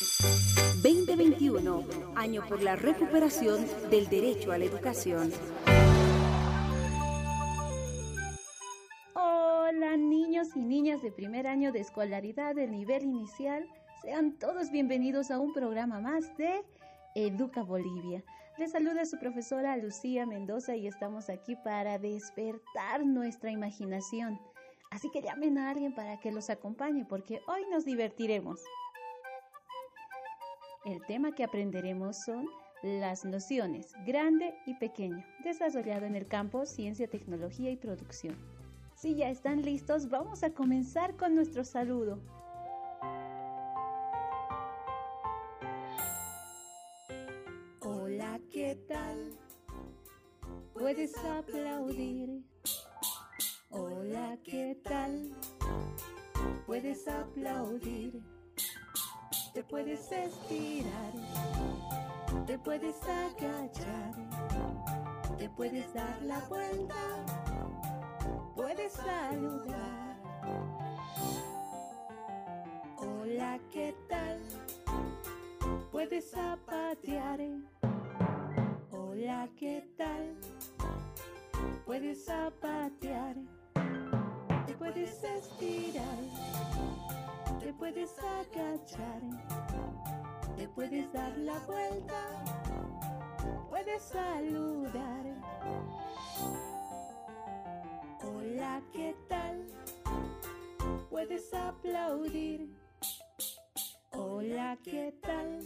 2021, año por la recuperación del derecho a la educación. Hola niños y niñas de primer año de escolaridad del nivel inicial, sean todos bienvenidos a un programa más de Educa Bolivia. Les saluda su profesora Lucía Mendoza y estamos aquí para despertar nuestra imaginación. Así que llamen a alguien para que los acompañe porque hoy nos divertiremos. El tema que aprenderemos son las nociones grande y pequeño, desarrollado en el campo ciencia, tecnología y producción. Si ya están listos, vamos a comenzar con nuestro saludo. Hola, ¿qué tal? Puedes aplaudir. Hola, ¿qué tal? Puedes aplaudir. Te puedes estirar. Te puedes agachar. Te puedes dar la vuelta. Puedes saludar. Hola, ¿qué tal? Puedes zapatear. Hola, ¿qué tal? Puedes zapatear. Te puedes estirar. Te puedes agachar. Te puedes dar la vuelta. Puedes saludar. Hola, ¿qué tal? Puedes aplaudir. Hola, ¿qué tal?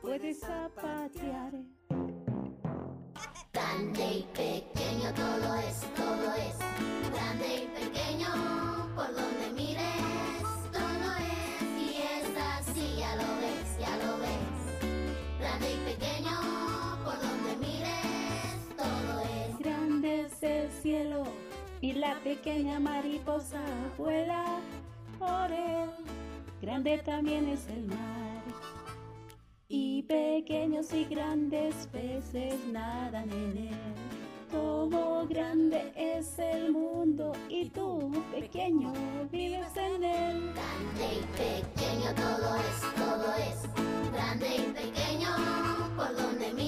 Puedes zapatear. Grande y pequeño todo es, todo es. Grande y pequeño, pequeña mariposa vuela por él. Grande también es el mar. Y pequeños y grandes peces nadan en él. Todo grande es el mundo y tú, pequeño, vives en él. Grande y pequeño todo es, todo es. Grande y pequeño, por donde mires,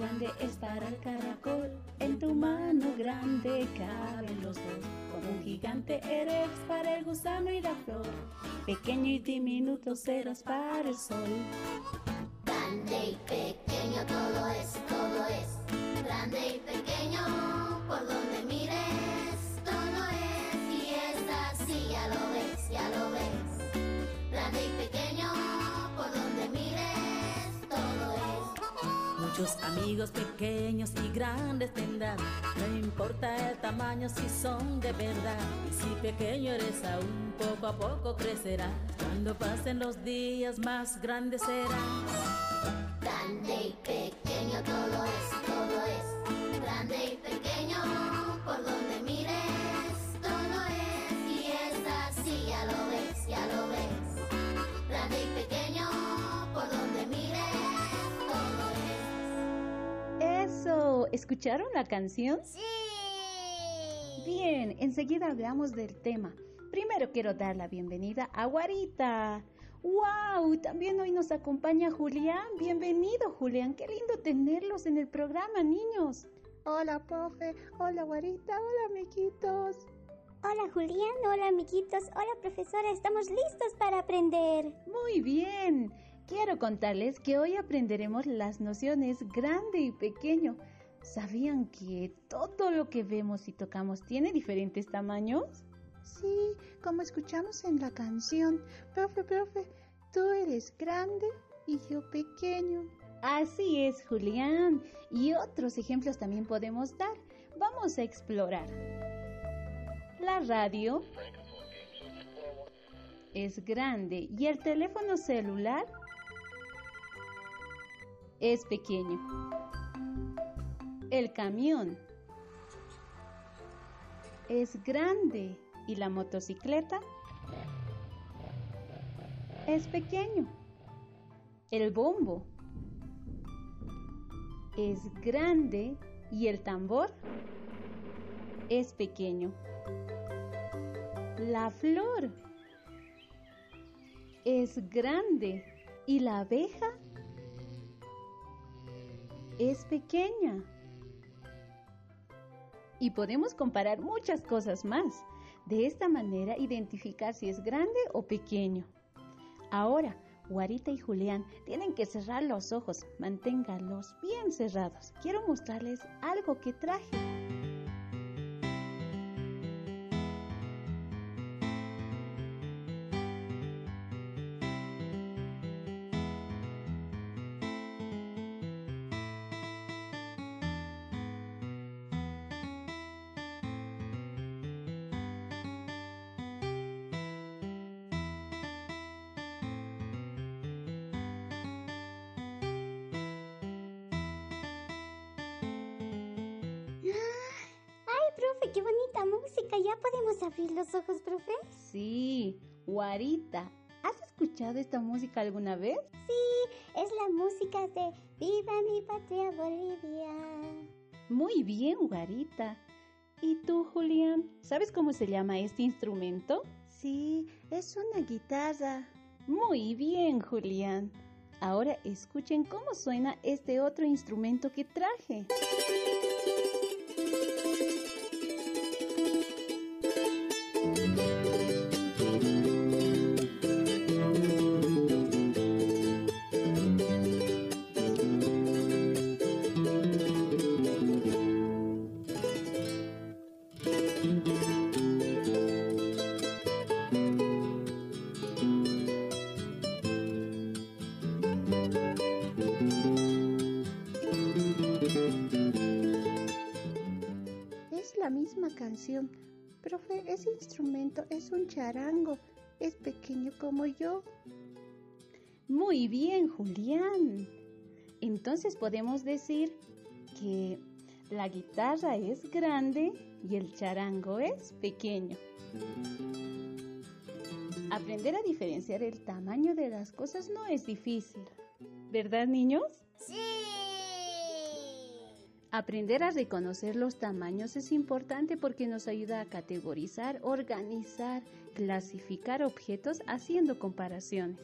grande es para el caracol. En tu mano grande caben los dos. Como un gigante eres para el gusano y la flor. Pequeño y diminuto serás para el sol. Grande y pequeño todo es, todo es. Grande y pequeño, por donde Muchos amigos pequeños y grandes tendrán, no importa el tamaño si son de verdad. Y si pequeño eres aún, poco a poco crecerá. Cuando pasen los días más grandes serán. Grande y pequeño todo es. ¿Escucharon la canción? ¡Sí! Bien, enseguida hablamos del tema. Primero quiero dar la bienvenida a Guarita. ¡Wow! También hoy nos acompaña Julián. Bienvenido, Julián. Qué lindo tenerlos en el programa, niños. Hola, profe. Hola, Guarita. Hola, amiguitos. Hola Julián, hola amiguitos, hola profesora, estamos listos para aprender. Muy bien. Quiero contarles que hoy aprenderemos las nociones grande y pequeño. ¿Sabían que todo lo que vemos y tocamos tiene diferentes tamaños? Sí, como escuchamos en la canción. Profe, profe, tú eres grande y yo pequeño. Así es, Julián. Y otros ejemplos también podemos dar. Vamos a explorar. La radio es grande y el teléfono celular es pequeño. El camión es grande y la motocicleta es pequeño. El bombo es grande y el tambor es pequeño. La flor es grande y la abeja es pequeña. Y podemos comparar muchas cosas más. De esta manera identificar si es grande o pequeño. Ahora, Guarita y Julián tienen que cerrar los ojos. Manténganlos bien cerrados. Quiero mostrarles algo que traje. Qué bonita música. ¿Ya podemos abrir los ojos, profe? Sí, Guarita. ¿Has escuchado esta música alguna vez? Sí, es la música de Viva mi patria Bolivia. Muy bien, Guarita. ¿Y tú, Julián? ¿Sabes cómo se llama este instrumento? Sí, es una guitarra. Muy bien, Julián. Ahora escuchen cómo suena este otro instrumento que traje. Es la misma canción. Profe, ese instrumento es un charango. Es pequeño como yo. Muy bien, Julián. Entonces podemos decir que la guitarra es grande y el charango es pequeño. Aprender a diferenciar el tamaño de las cosas no es difícil, ¿verdad niños? Sí. Aprender a reconocer los tamaños es importante porque nos ayuda a categorizar, organizar, clasificar objetos haciendo comparaciones.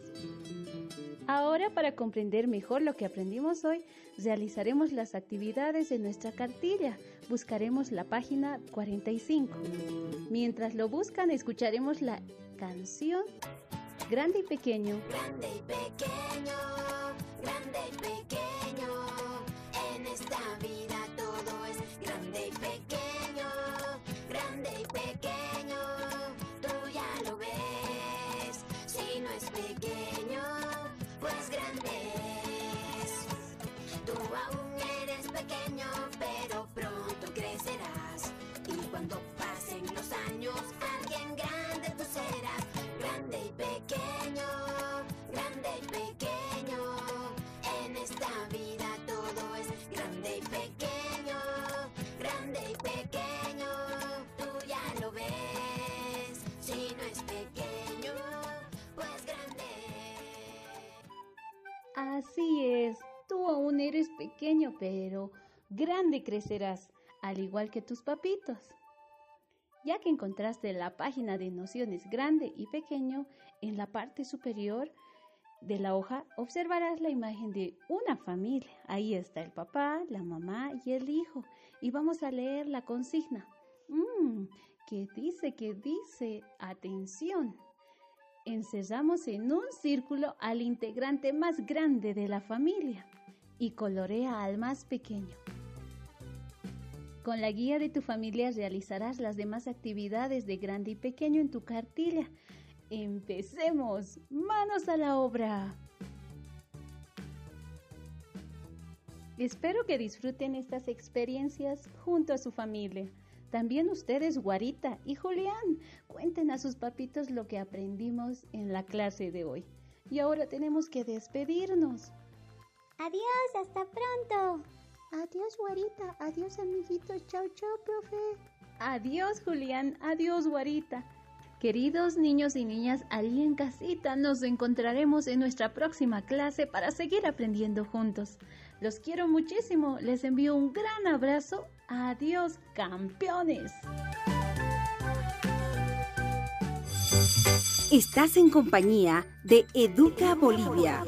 Ahora, para comprender mejor lo que aprendimos hoy, realizaremos las actividades de nuestra cartilla. Buscaremos la página 45. Mientras lo buscan, escucharemos la canción Grande y Pequeño. Grande y pequeño, grande y pequeño. En esta vida Así es, tú aún eres pequeño, pero grande crecerás, al igual que tus papitos. Ya que encontraste la página de nociones grande y pequeño, en la parte superior de la hoja observarás la imagen de una familia. Ahí está el papá, la mamá y el hijo. Y vamos a leer la consigna. Mmm, ¿qué dice? ¿Qué dice? Atención. Encerramos en un círculo al integrante más grande de la familia y colorea al más pequeño. Con la guía de tu familia realizarás las demás actividades de grande y pequeño en tu cartilla. Empecemos. Manos a la obra. Espero que disfruten estas experiencias junto a su familia. También ustedes, Guarita y Julián, cuenten a sus papitos lo que aprendimos en la clase de hoy. Y ahora tenemos que despedirnos. Adiós, hasta pronto. Adiós, Guarita. Adiós, amiguitos. Chao, chao, profe. Adiós, Julián. Adiós, Guarita. Queridos niños y niñas, allí en casita nos encontraremos en nuestra próxima clase para seguir aprendiendo juntos. Los quiero muchísimo. Les envío un gran abrazo. Adiós, campeones. Estás en compañía de Educa Bolivia.